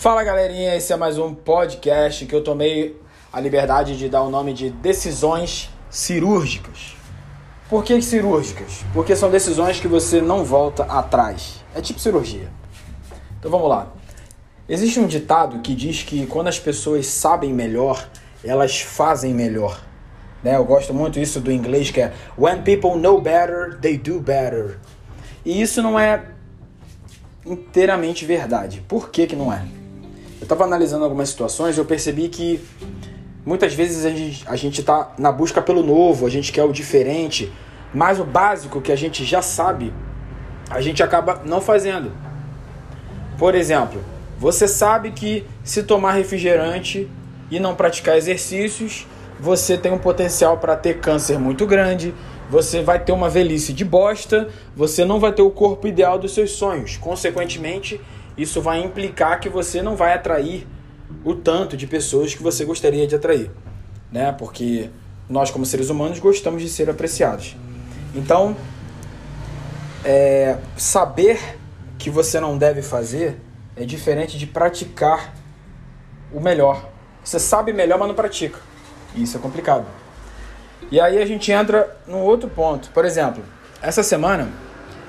Fala galerinha, esse é mais um podcast que eu tomei a liberdade de dar o nome de decisões cirúrgicas. Por que cirúrgicas? Porque são decisões que você não volta atrás. É tipo cirurgia. Então vamos lá. Existe um ditado que diz que quando as pessoas sabem melhor, elas fazem melhor. Né? Eu gosto muito isso do inglês que é When people know better, they do better. E isso não é inteiramente verdade. Por que, que não é? Eu estava analisando algumas situações e eu percebi que muitas vezes a gente está na busca pelo novo, a gente quer o diferente, mas o básico que a gente já sabe, a gente acaba não fazendo. Por exemplo, você sabe que se tomar refrigerante e não praticar exercícios, você tem um potencial para ter câncer muito grande, você vai ter uma velhice de bosta, você não vai ter o corpo ideal dos seus sonhos. Consequentemente, isso vai implicar que você não vai atrair o tanto de pessoas que você gostaria de atrair, né? Porque nós como seres humanos gostamos de ser apreciados. Então, é, saber que você não deve fazer é diferente de praticar o melhor. Você sabe melhor, mas não pratica. Isso é complicado. E aí a gente entra num outro ponto. Por exemplo, essa semana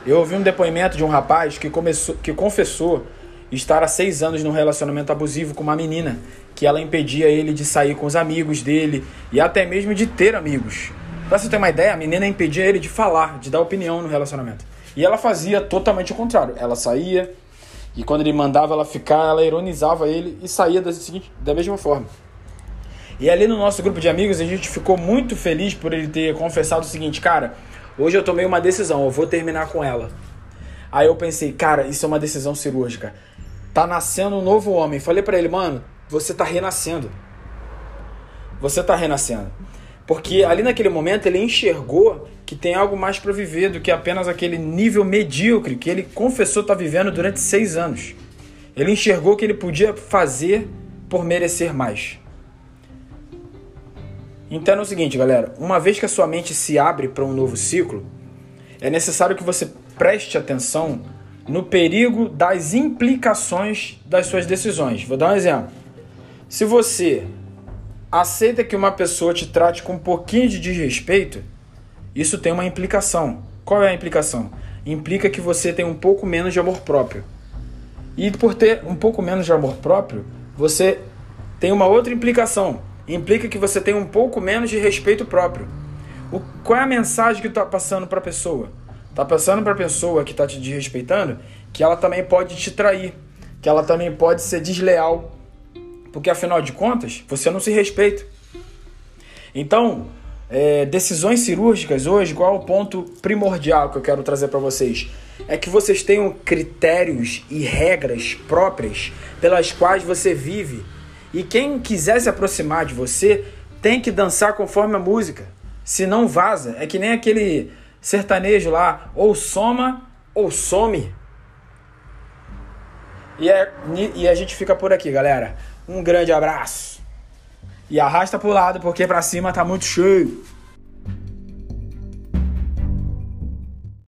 eu ouvi um depoimento de um rapaz que, começou, que confessou estar há seis anos num relacionamento abusivo com uma menina, que ela impedia ele de sair com os amigos dele e até mesmo de ter amigos. Pra você ter uma ideia, a menina impedia ele de falar, de dar opinião no relacionamento. E ela fazia totalmente o contrário. Ela saía e quando ele mandava ela ficar, ela ironizava ele e saía da, seguinte, da mesma forma. E ali no nosso grupo de amigos a gente ficou muito feliz por ele ter confessado o seguinte, cara, hoje eu tomei uma decisão, eu vou terminar com ela. Aí eu pensei, cara, isso é uma decisão cirúrgica. Tá nascendo um novo homem. Falei para ele, mano, você tá renascendo. Você tá renascendo. Porque ali naquele momento ele enxergou que tem algo mais para viver do que apenas aquele nível medíocre que ele confessou estar tá vivendo durante seis anos. Ele enxergou que ele podia fazer por merecer mais. Então é o seguinte, galera: uma vez que a sua mente se abre para um novo ciclo, é necessário que você preste atenção no perigo das implicações das suas decisões. Vou dar um exemplo. Se você aceita que uma pessoa te trate com um pouquinho de desrespeito, isso tem uma implicação. Qual é a implicação? Implica que você tem um pouco menos de amor próprio. E por ter um pouco menos de amor próprio, você tem uma outra implicação. Implica que você tem um pouco menos de respeito próprio. O, qual é a mensagem que está passando para a pessoa? Está passando para a pessoa que está te desrespeitando que ela também pode te trair, que ela também pode ser desleal porque afinal de contas, você não se respeita. Então, é, decisões cirúrgicas hoje, qual é o ponto primordial que eu quero trazer para vocês? É que vocês tenham critérios e regras próprias pelas quais você vive. E quem quiser se aproximar de você tem que dançar conforme a música. Se não vaza, é que nem aquele sertanejo lá, ou soma ou some. E, é, e a gente fica por aqui, galera. Um grande abraço. E arrasta pro lado porque pra cima tá muito cheio.